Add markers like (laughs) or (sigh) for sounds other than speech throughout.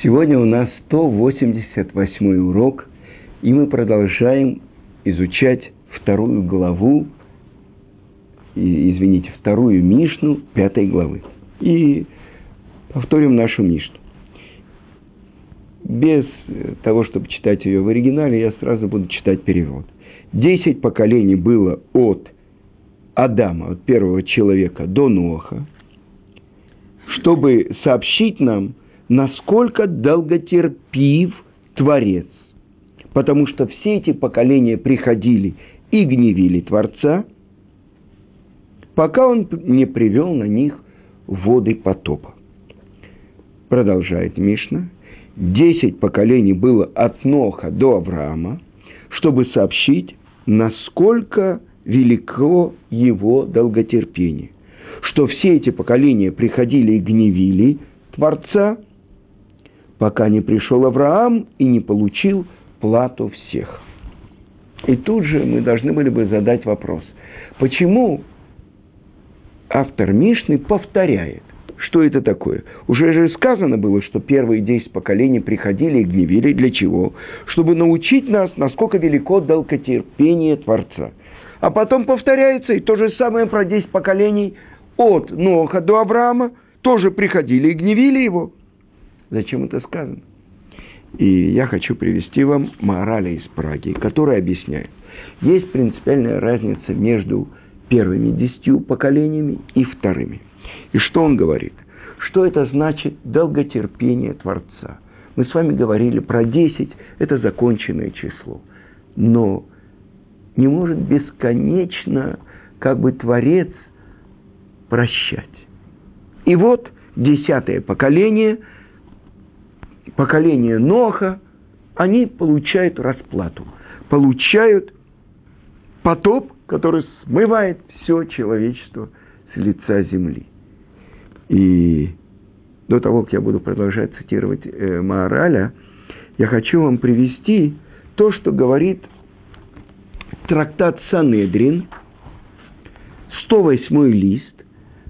Сегодня у нас 188 урок, и мы продолжаем изучать вторую главу, извините, вторую Мишну пятой главы. И повторим нашу Мишну. Без того, чтобы читать ее в оригинале, я сразу буду читать перевод. Десять поколений было от Адама, от первого человека, до Ноха, чтобы сообщить нам – насколько долготерпив Творец. Потому что все эти поколения приходили и гневили Творца, пока он не привел на них воды потопа. Продолжает Мишна. Десять поколений было от Ноха до Авраама, чтобы сообщить, насколько велико его долготерпение. Что все эти поколения приходили и гневили Творца, пока не пришел Авраам и не получил плату всех. И тут же мы должны были бы задать вопрос, почему автор Мишны повторяет, что это такое? Уже же сказано было, что первые десять поколений приходили и гневили. Для чего? Чтобы научить нас, насколько велико долготерпение Творца. А потом повторяется и то же самое про десять поколений от Ноха до Авраама. Тоже приходили и гневили его. Зачем это сказано? И я хочу привести вам морали из Праги, который объясняет. Есть принципиальная разница между первыми десятью поколениями и вторыми. И что он говорит? Что это значит долготерпение Творца? Мы с вами говорили про десять, это законченное число. Но не может бесконечно как бы Творец прощать. И вот десятое поколение – поколение Ноха, они получают расплату, получают потоп, который смывает все человечество с лица земли. И до того, как я буду продолжать цитировать э, Маораля, я хочу вам привести то, что говорит трактат Санедрин, 108 лист.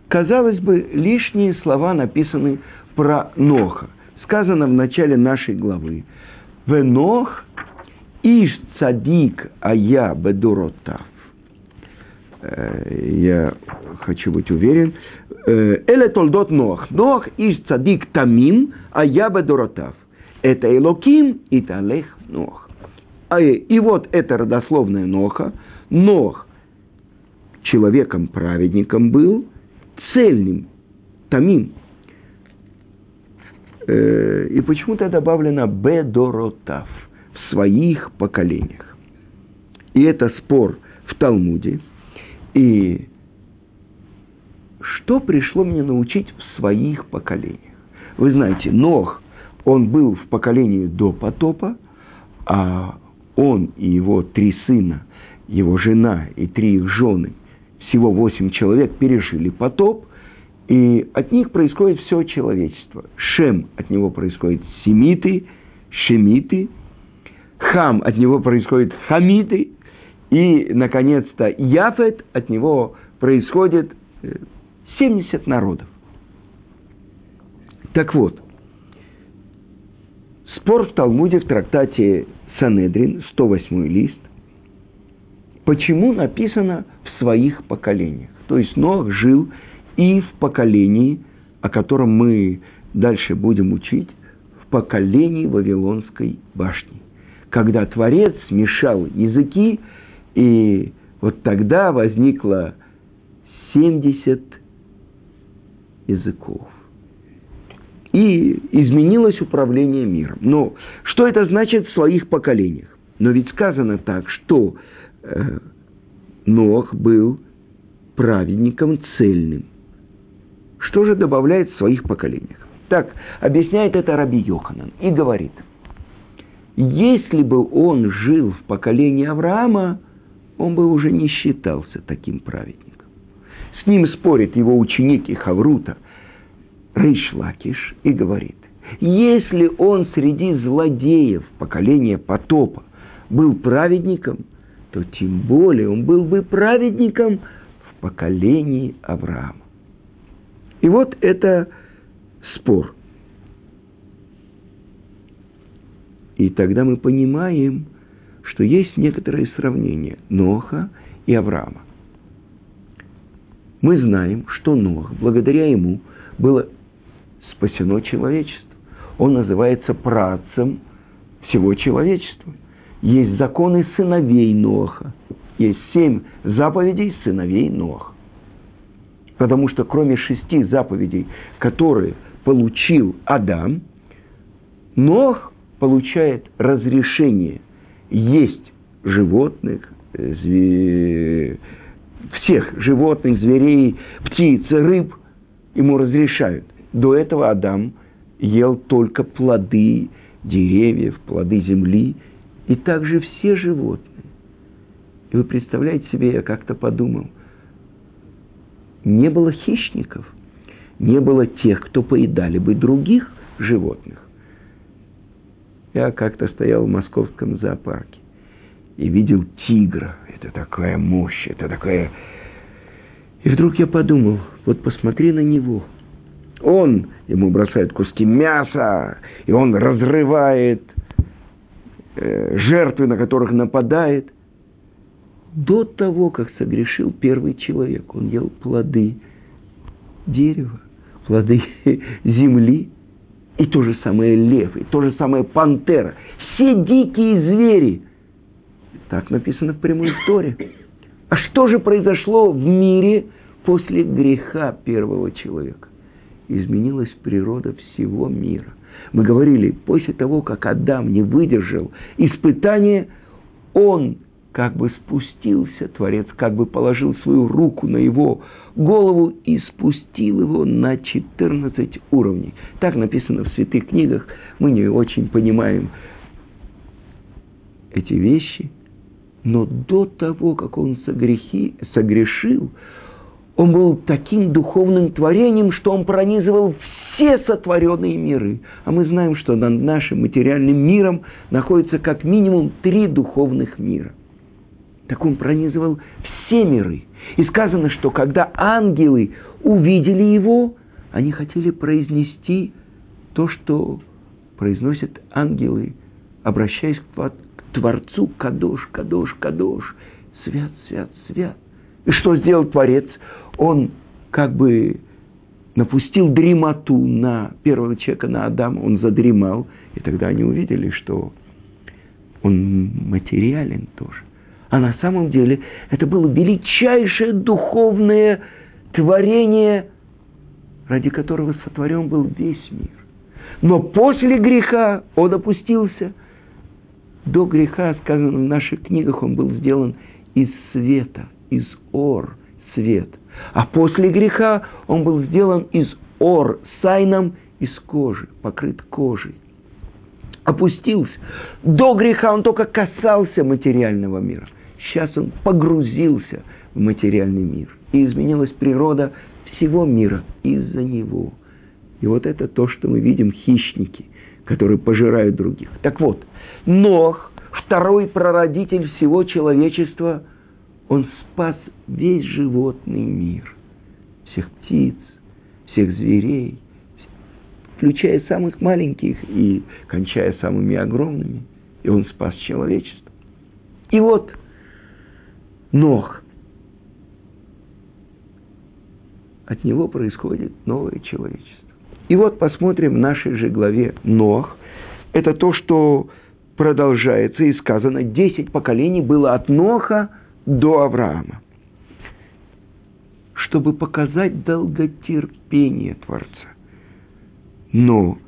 Казалось бы, лишние слова написаны про Ноха сказано в начале нашей главы. Венох иш цадик ая бедуротав. Э, я хочу быть уверен. Э, Эле толдот Нох. Нох иш цадик тамим ая бедуротав. Это Элоким и Талех Нох. А, и вот это родословное Ноха. Нох человеком-праведником был, цельным, тамим, Э, и почему-то добавлено «бедоротав» в своих поколениях. И это спор в Талмуде. И что пришло мне научить в своих поколениях? Вы знаете, Нох, он был в поколении до потопа, а он и его три сына, его жена и три их жены, всего восемь человек пережили потоп, и от них происходит все человечество. Шем от него происходит семиты, шемиты, хам от него происходит хамиты, и, наконец-то, Яфет от него происходит 70 э, народов. Так вот, спор в Талмуде в трактате Санедрин, 108 лист, почему написано в своих поколениях. То есть Нох жил и в поколении, о котором мы дальше будем учить, в поколении Вавилонской башни. Когда Творец смешал языки, и вот тогда возникло 70 языков. И изменилось управление миром. Но что это значит в своих поколениях? Но ведь сказано так, что э, Нох был праведником цельным – что же добавляет в своих поколениях? Так, объясняет это Раби Йоханан и говорит, если бы он жил в поколении Авраама, он бы уже не считался таким праведником. С ним спорит его ученик и Хаврута Рейш Лакиш и говорит, если он среди злодеев поколения потопа был праведником, то тем более он был бы праведником в поколении Авраама. И вот это спор. И тогда мы понимаем, что есть некоторые сравнения Ноха и Авраама. Мы знаем, что Нох, благодаря ему, было спасено человечество. Он называется працем всего человечества. Есть законы сыновей Ноха. Есть семь заповедей сыновей Ноха. Потому что кроме шести заповедей, которые получил Адам, Нох получает разрешение есть животных, э, зве... всех животных, зверей, птиц, рыб, ему разрешают. До этого Адам ел только плоды деревьев, плоды земли, и также все животные. И вы представляете себе, я как-то подумал, не было хищников, не было тех, кто поедали бы других животных. Я как-то стоял в московском зоопарке и видел тигра. Это такая мощь, это такая... И вдруг я подумал, вот посмотри на него. Он, ему бросают куски мяса, и он разрывает э, жертвы, на которых нападает. До того, как согрешил первый человек, он ел плоды дерева, плоды (laughs) земли, и то же самое лев, и то же самое пантера. Все дикие звери. Так написано в прямой истории. А что же произошло в мире после греха первого человека? Изменилась природа всего мира. Мы говорили, после того, как Адам не выдержал испытания, он как бы спустился, Творец как бы положил свою руку на его голову и спустил его на 14 уровней. Так написано в святых книгах. Мы не очень понимаем эти вещи. Но до того, как он согрехи, согрешил, он был таким духовным творением, что он пронизывал все сотворенные миры. А мы знаем, что над нашим материальным миром находится как минимум три духовных мира. Так он пронизывал все миры. И сказано, что когда ангелы увидели его, они хотели произнести то, что произносят ангелы, обращаясь к Творцу Кадош, Кадош, Кадош, свят, свят, свят. И что сделал Творец? Он как бы напустил дремоту на первого человека, на Адама, он задремал, и тогда они увидели, что он материален тоже. А на самом деле это было величайшее духовное творение, ради которого сотворен был весь мир. Но после греха он опустился. До греха, сказано в наших книгах, он был сделан из света, из ор, свет. А после греха он был сделан из ор, сайном, из кожи, покрыт кожей опустился. До греха он только касался материального мира. Сейчас он погрузился в материальный мир. И изменилась природа всего мира из-за него. И вот это то, что мы видим хищники, которые пожирают других. Так вот, Нох, второй прародитель всего человечества, он спас весь животный мир. Всех птиц, всех зверей, включая самых маленьких и кончая самыми огромными. И он спас человечество. И вот Нох. От него происходит новое человечество. И вот посмотрим в нашей же главе Нох. Это то, что продолжается и сказано, десять поколений было от Ноха до Авраама. Чтобы показать долготерпение Творца. Но,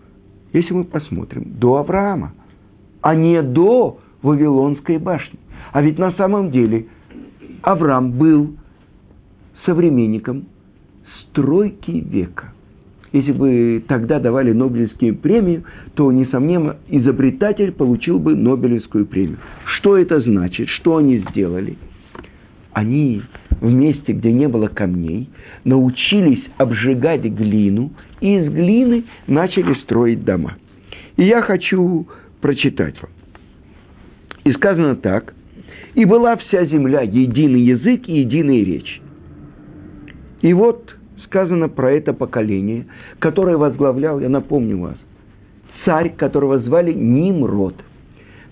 если мы посмотрим, до Авраама, а не до Вавилонской башни. А ведь на самом деле – Авраам был современником стройки века. Если бы тогда давали Нобелевскую премию, то, несомненно, изобретатель получил бы Нобелевскую премию. Что это значит? Что они сделали? Они в месте, где не было камней, научились обжигать глину, и из глины начали строить дома. И я хочу прочитать вам. И сказано так, и была вся земля единый язык и единая речь. И вот сказано про это поколение, которое возглавлял, я напомню вас, царь, которого звали Нимрод.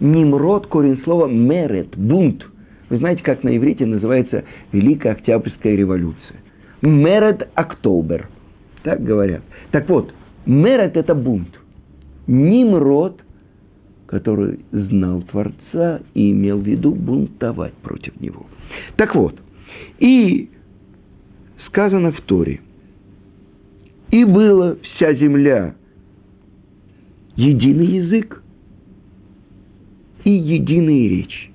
Нимрод, корень слова мерет, бунт. Вы знаете, как на иврите называется Великая Октябрьская революция? Мерет Октобер. Так говорят. Так вот, мерет – это бунт. Нимрод, который знал Творца и имел в виду бунтовать против него. Так вот, и сказано в Торе, и была вся земля единый язык и единая речь.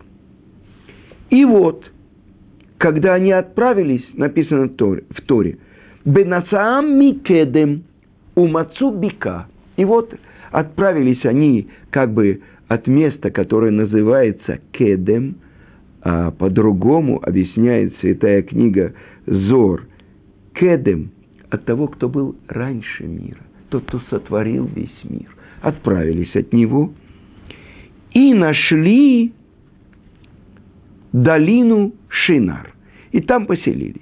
И вот, когда они отправились, написано в Торе «Бенасаам микедем умацу бика». И вот отправились они как бы от места, которое называется Кедем, а по-другому объясняет святая книга Зор. Кедем от того, кто был раньше мира, тот, кто сотворил весь мир. Отправились от него и нашли долину Шинар. И там поселились.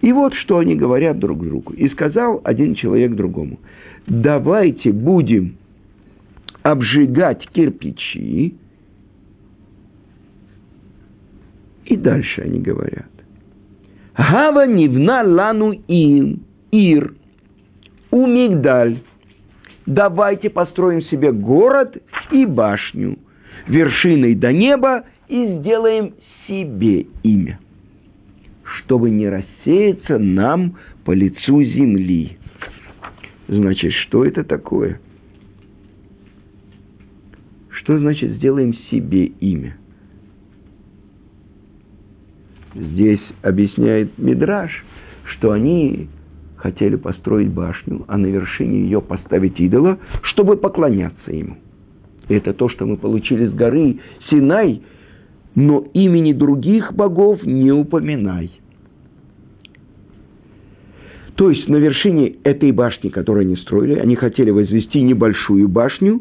И вот что они говорят друг другу. И сказал один человек другому, давайте будем обжигать кирпичи. И дальше они говорят. Гава нивна лану им, ир, у Мигдаль. Давайте построим себе город и башню, вершиной до неба, и сделаем себе имя, чтобы не рассеяться нам по лицу земли. Значит, что это такое? Что значит сделаем себе имя? Здесь объясняет Мидраш, что они хотели построить башню, а на вершине ее поставить идола, чтобы поклоняться ему. Это то, что мы получили с горы Синай, но имени других богов не упоминай. То есть на вершине этой башни, которую они строили, они хотели возвести небольшую башню,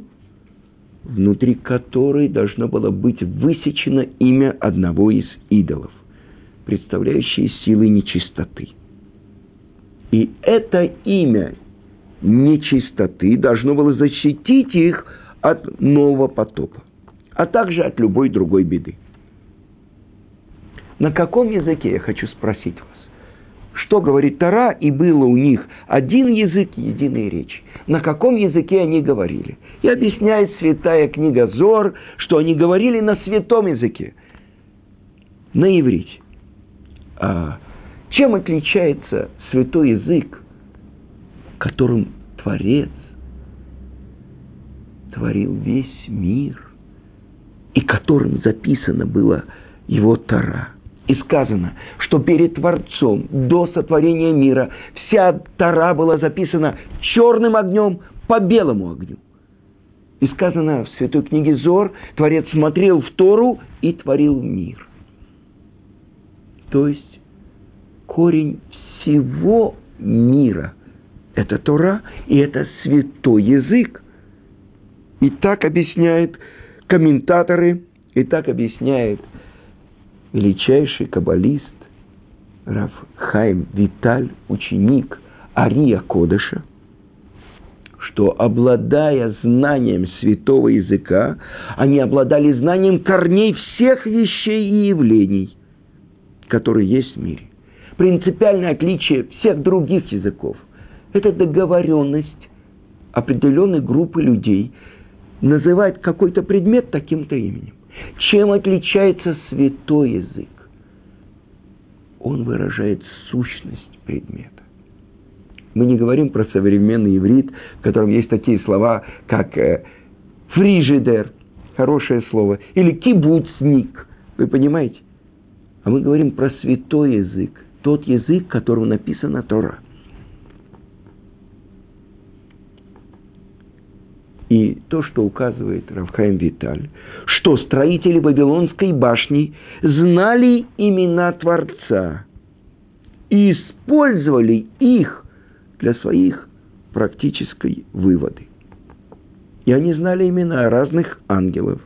внутри которой должно было быть высечено имя одного из идолов, представляющее силы нечистоты – и это имя нечистоты должно было защитить их от нового потопа, а также от любой другой беды. На каком языке, я хочу спросить что говорит Тара, и было у них один язык, единая речь. На каком языке они говорили? И объясняет святая книга Зор, что они говорили на святом языке, на иврите. А чем отличается святой язык, которым Творец творил весь мир, и которым записано было его Тара. И сказано, что перед Творцом до сотворения мира вся Тара была записана черным огнем по белому огню. И сказано в Святой книге Зор, Творец смотрел в Тору и творил мир. То есть корень всего мира. Это Тора, и это святой язык. И так объясняют комментаторы, и так объясняет величайший каббалист Раф Хайм Виталь, ученик Ария Кодыша, что, обладая знанием святого языка, они обладали знанием корней всех вещей и явлений, которые есть в мире принципиальное отличие всех других языков. Это договоренность определенной группы людей называть какой-то предмет таким-то именем. Чем отличается святой язык? Он выражает сущность предмета. Мы не говорим про современный иврит, в котором есть такие слова, как э, фрижидер, хорошее слово, или кибуцник, вы понимаете? А мы говорим про святой язык – тот язык, которым написана Тора. И то, что указывает Равхайм Виталь, что строители Вавилонской башни знали имена Творца и использовали их для своих практической выводы. И они знали имена разных ангелов,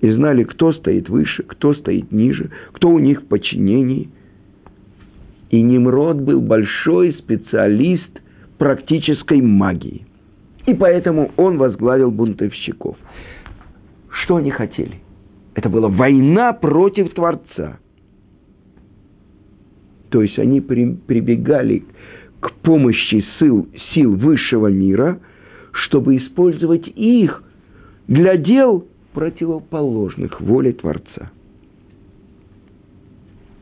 и знали, кто стоит выше, кто стоит ниже, кто у них в подчинении. И Немрод был большой специалист практической магии. И поэтому он возглавил бунтовщиков. Что они хотели? Это была война против Творца. То есть они при, прибегали к помощи сил, сил высшего мира, чтобы использовать их для дел противоположных воле Творца.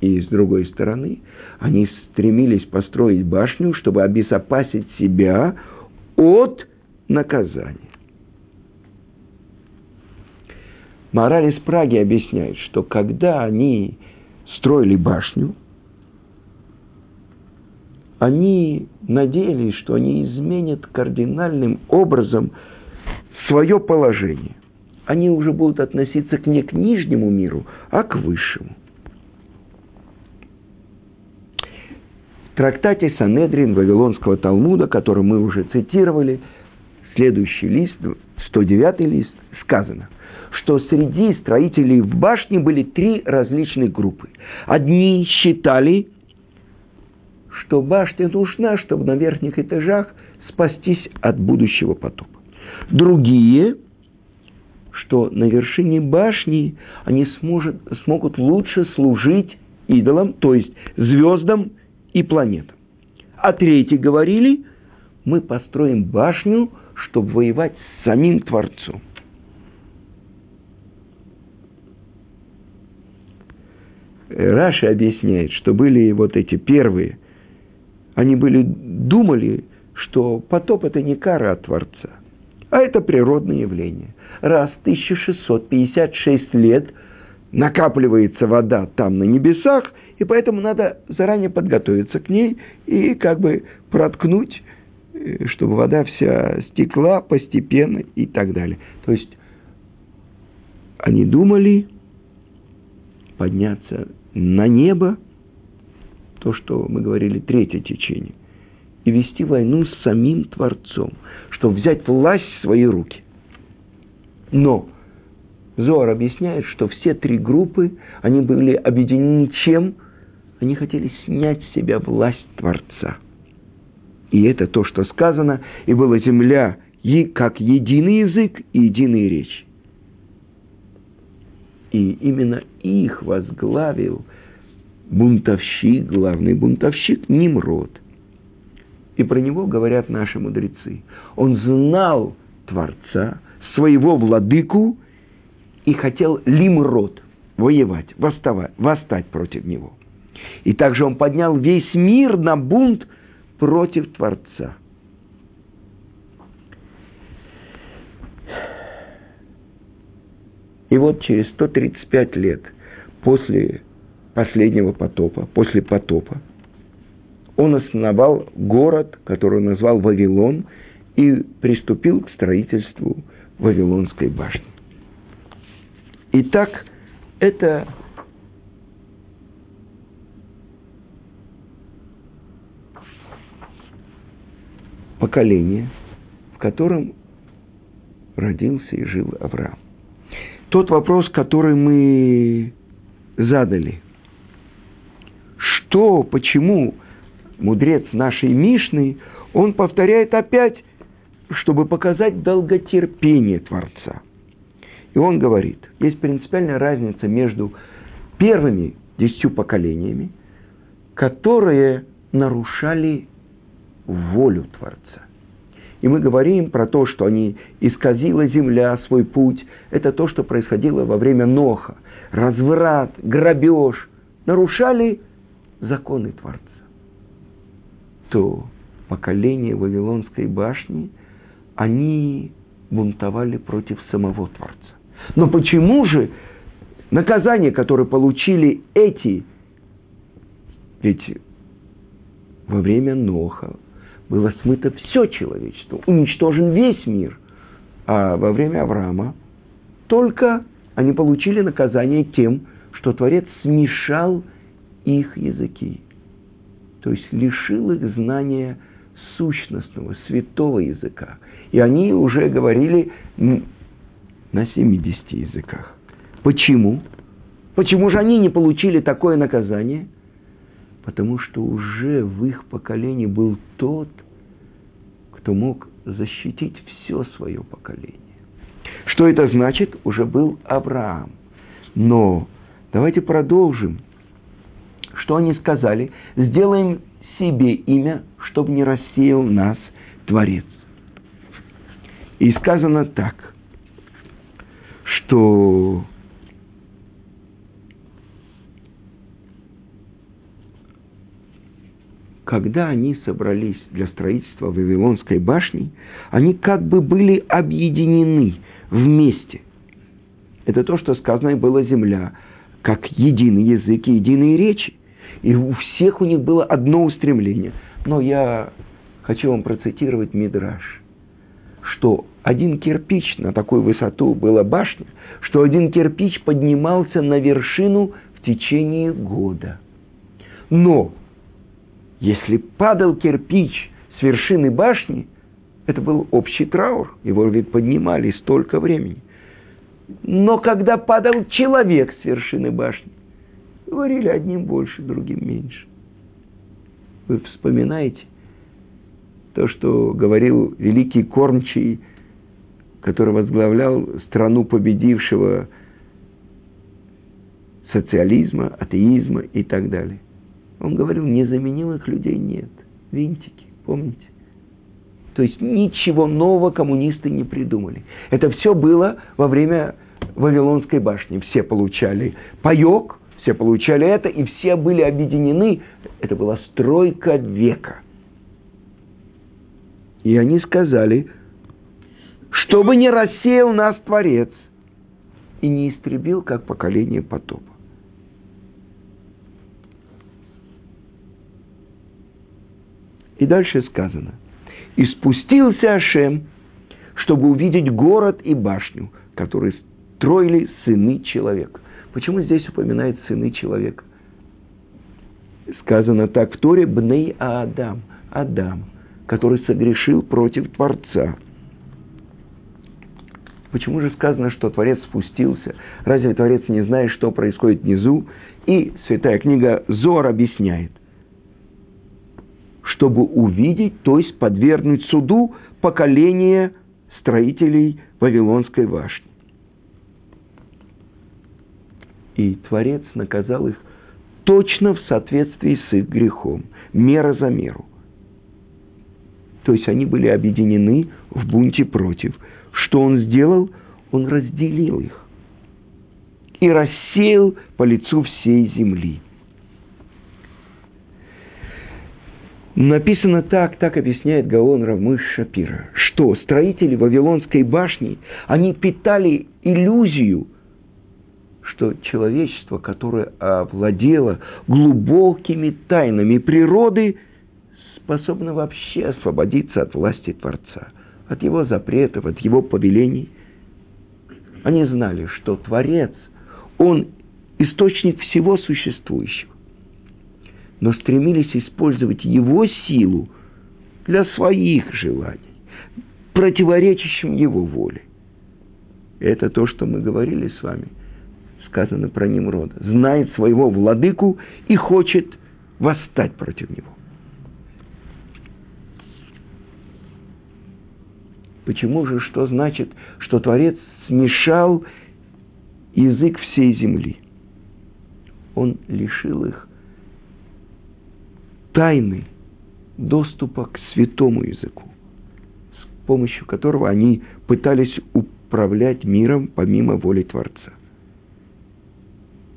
И с другой стороны, они стремились построить башню, чтобы обезопасить себя от наказания. Мораль из Праги объясняет, что когда они строили башню, они надеялись, что они изменят кардинальным образом свое положение. Они уже будут относиться не к нижнему миру, а к высшему. В трактате Санедрин Вавилонского Талмуда, который мы уже цитировали, следующий лист, 109 лист, сказано, что среди строителей в башне были три различные группы. Одни считали, что башня нужна, чтобы на верхних этажах спастись от будущего потопа. Другие, что на вершине башни они сможет, смогут лучше служить идолам, то есть звездам и планетам. А третьи говорили, мы построим башню, чтобы воевать с самим Творцом. Раша объясняет, что были вот эти первые, они были, думали, что потоп – это не кара от Творца, а это природное явление. Раз 1656 лет накапливается вода там на небесах, и поэтому надо заранее подготовиться к ней и как бы проткнуть, чтобы вода вся стекла постепенно и так далее. То есть они думали подняться на небо, то, что мы говорили, третье течение, и вести войну с самим Творцом, чтобы взять власть в свои руки. Но Зор объясняет, что все три группы, они были объединены чем? Они хотели снять с себя власть Творца. И это то, что сказано, и была земля и как единый язык и единая речь. И именно их возглавил бунтовщик, главный бунтовщик Nimrod. И про него говорят наши мудрецы. Он знал Творца, своего владыку, и хотел Лимрод воевать, восставать, восстать против него. И также он поднял весь мир на бунт против Творца. И вот через 135 лет после последнего потопа, после потопа, он основал город, который он назвал Вавилон, и приступил к строительству Вавилонской башни. Итак, это поколение, в котором родился и жил Авраам тот вопрос, который мы задали. Что, почему мудрец нашей Мишны, он повторяет опять, чтобы показать долготерпение Творца. И он говорит, есть принципиальная разница между первыми десятью поколениями, которые нарушали волю Творца. И мы говорим про то, что они исказила земля свой путь. Это то, что происходило во время Ноха. Разврат, грабеж. Нарушали законы Творца. То поколение Вавилонской башни, они бунтовали против самого Творца. Но почему же наказание, которое получили эти, ведь во время Ноха, было смыто все человечество, уничтожен весь мир. А во время Авраама только они получили наказание тем, что Творец смешал их языки. То есть лишил их знания сущностного, святого языка. И они уже говорили на 70 языках. Почему? Почему же они не получили такое наказание? Потому что уже в их поколении был тот, кто мог защитить все свое поколение. Что это значит? Уже был Авраам. Но давайте продолжим. Что они сказали? Сделаем себе имя, чтобы не рассеял нас Творец. И сказано так, что когда они собрались для строительства Вавилонской башни, они как бы были объединены вместе. Это то, что сказано было земля, как единый язык и единые речи. И у всех у них было одно устремление. Но я хочу вам процитировать Мидраш, что один кирпич на такую высоту была башня, что один кирпич поднимался на вершину в течение года. Но если падал кирпич с вершины башни, это был общий траур, его ведь поднимали столько времени. Но когда падал человек с вершины башни, говорили одним больше, другим меньше. Вы вспоминаете то, что говорил великий кормчий, который возглавлял страну победившего социализма, атеизма и так далее – он говорил, незаменимых людей нет. Винтики, помните? То есть ничего нового коммунисты не придумали. Это все было во время Вавилонской башни. Все получали паек, все получали это, и все были объединены. Это была стройка века. И они сказали, чтобы не рассеял нас Творец и не истребил, как поколение потопа. И дальше сказано. «И спустился Ашем, чтобы увидеть город и башню, которые строили сыны человека». Почему здесь упоминает сыны человека? Сказано так в Торе «Бней Адам», Адам, который согрешил против Творца. Почему же сказано, что Творец спустился? Разве Творец не знает, что происходит внизу? И Святая книга Зор объясняет чтобы увидеть, то есть подвергнуть суду поколение строителей Вавилонской башни. И Творец наказал их точно в соответствии с их грехом, мера за меру. То есть они были объединены в бунте против. Что он сделал? Он разделил их и рассеял по лицу всей земли – Написано так, так объясняет Гаон Равмыш Шапира, что строители Вавилонской башни, они питали иллюзию, что человечество, которое овладело глубокими тайнами природы, способно вообще освободиться от власти Творца, от его запретов, от его повелений. Они знали, что Творец, он источник всего существующего но стремились использовать его силу для своих желаний, противоречащим его воле. Это то, что мы говорили с вами, сказано про Немрода. Знает своего владыку и хочет восстать против него. Почему же, что значит, что Творец смешал язык всей земли? Он лишил их тайны доступа к святому языку, с помощью которого они пытались управлять миром помимо воли Творца.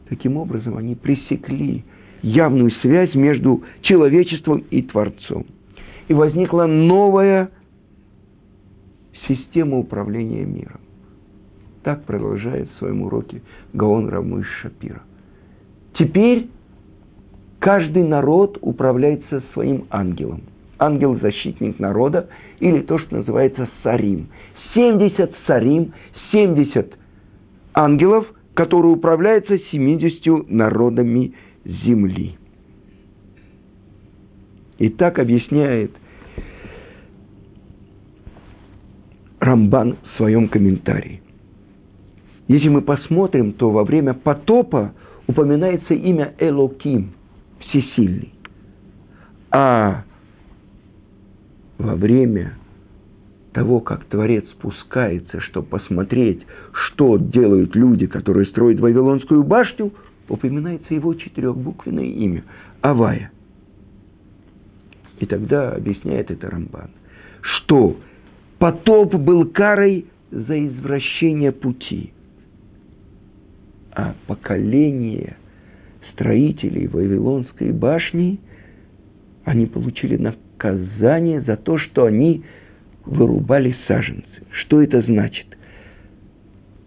Таким образом, они пресекли явную связь между человечеством и Творцом. И возникла новая система управления миром. Так продолжает в своем уроке Гаон Рамыш Шапира. Теперь Каждый народ управляется своим ангелом. Ангел-защитник народа или то, что называется сарим. 70 сарим, 70 ангелов, которые управляются 70 народами земли. И так объясняет Рамбан в своем комментарии. Если мы посмотрим, то во время потопа упоминается имя Элоким – всесильный. А во время того, как Творец спускается, чтобы посмотреть, что делают люди, которые строят Вавилонскую башню, упоминается его четырехбуквенное имя – Авая. И тогда объясняет это Рамбан, что потоп был карой за извращение пути, а поколение строителей Вавилонской башни, они получили наказание за то, что они вырубали саженцы. Что это значит?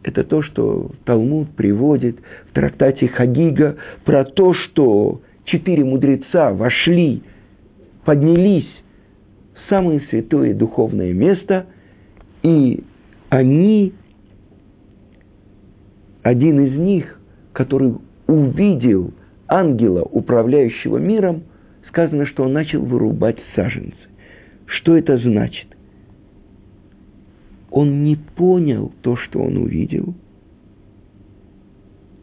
Это то, что Талмуд приводит в трактате Хагига про то, что четыре мудреца вошли, поднялись в самое святое духовное место, и они, один из них, который увидел ангела, управляющего миром, сказано, что он начал вырубать саженцы. Что это значит? он не понял то, что он увидел.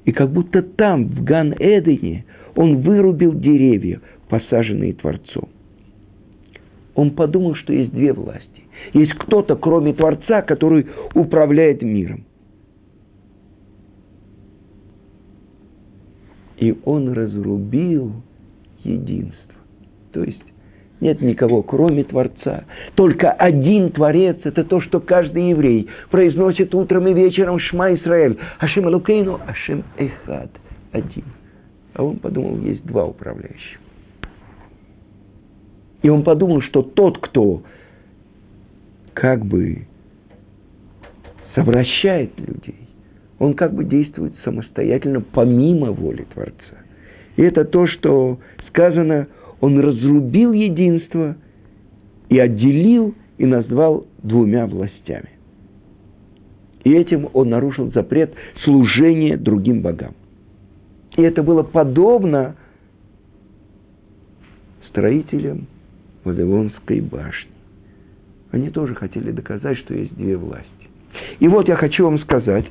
И как будто там, в Ган-Эдене, он вырубил деревья, посаженные Творцом. Он подумал, что есть две власти. Есть кто-то, кроме Творца, который управляет миром. И он разрубил единство. То есть нет никого, кроме Творца. Только один Творец – это то, что каждый еврей произносит утром и вечером Шма Исраэль. Ашем Алукейну, Ашем Эхад. Один. А он подумал, есть два управляющих. И он подумал, что тот, кто как бы совращает людей, он как бы действует самостоятельно, помимо воли Творца. И это то, что сказано – он разрубил единство и отделил и назвал двумя властями. И этим он нарушил запрет служения другим богам. И это было подобно строителям Вавилонской башни. Они тоже хотели доказать, что есть две власти. И вот я хочу вам сказать,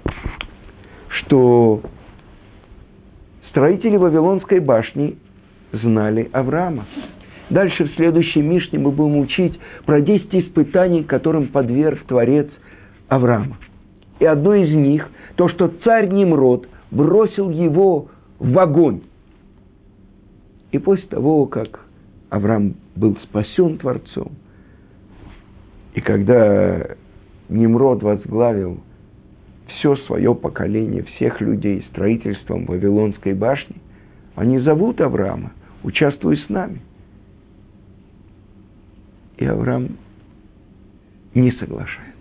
что строители Вавилонской башни знали Авраама. Дальше в следующей Мишне мы будем учить про 10 испытаний, которым подверг Творец Авраама. И одно из них, то, что царь Немрод бросил его в огонь. И после того, как Авраам был спасен Творцом, и когда Немрод возглавил все свое поколение, всех людей строительством Вавилонской башни, они зовут Авраама – участвуй с нами. И Авраам не соглашается.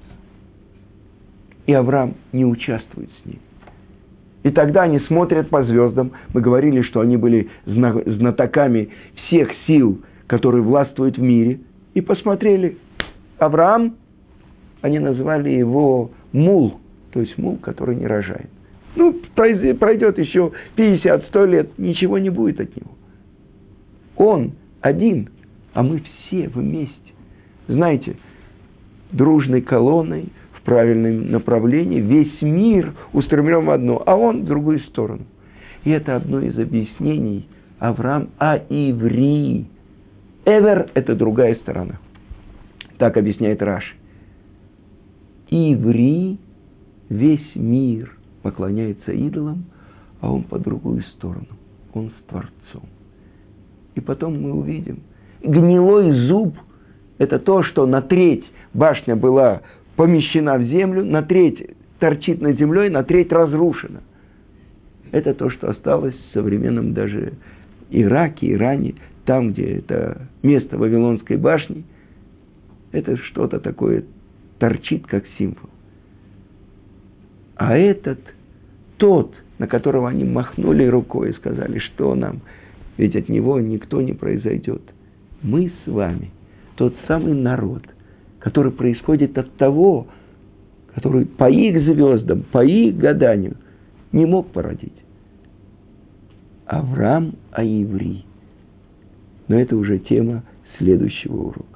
И Авраам не участвует с ним. И тогда они смотрят по звездам. Мы говорили, что они были знатоками всех сил, которые властвуют в мире. И посмотрели. Авраам, они назвали его мул, то есть мул, который не рожает. Ну, пройдет еще 50-100 лет, ничего не будет от него. Он один, а мы все вместе. Знаете, дружной колонной в правильном направлении, весь мир устремлен в одно, а он в другую сторону. И это одно из объяснений Авраам а иври. Эвер – это другая сторона. Так объясняет Раши. Иври, весь мир поклоняется идолам, а он по другую сторону. Он с Творцом. И потом мы увидим. Гнилой зуб – это то, что на треть башня была помещена в землю, на треть торчит над землей, на треть разрушена. Это то, что осталось в современном даже Ираке, Иране, там, где это место Вавилонской башни. Это что-то такое торчит, как символ. А этот, тот, на которого они махнули рукой и сказали, что нам – ведь от него никто не произойдет. Мы с вами тот самый народ, который происходит от того, который по их звездам, по их гаданию не мог породить. Авраам Аиври. Но это уже тема следующего урока.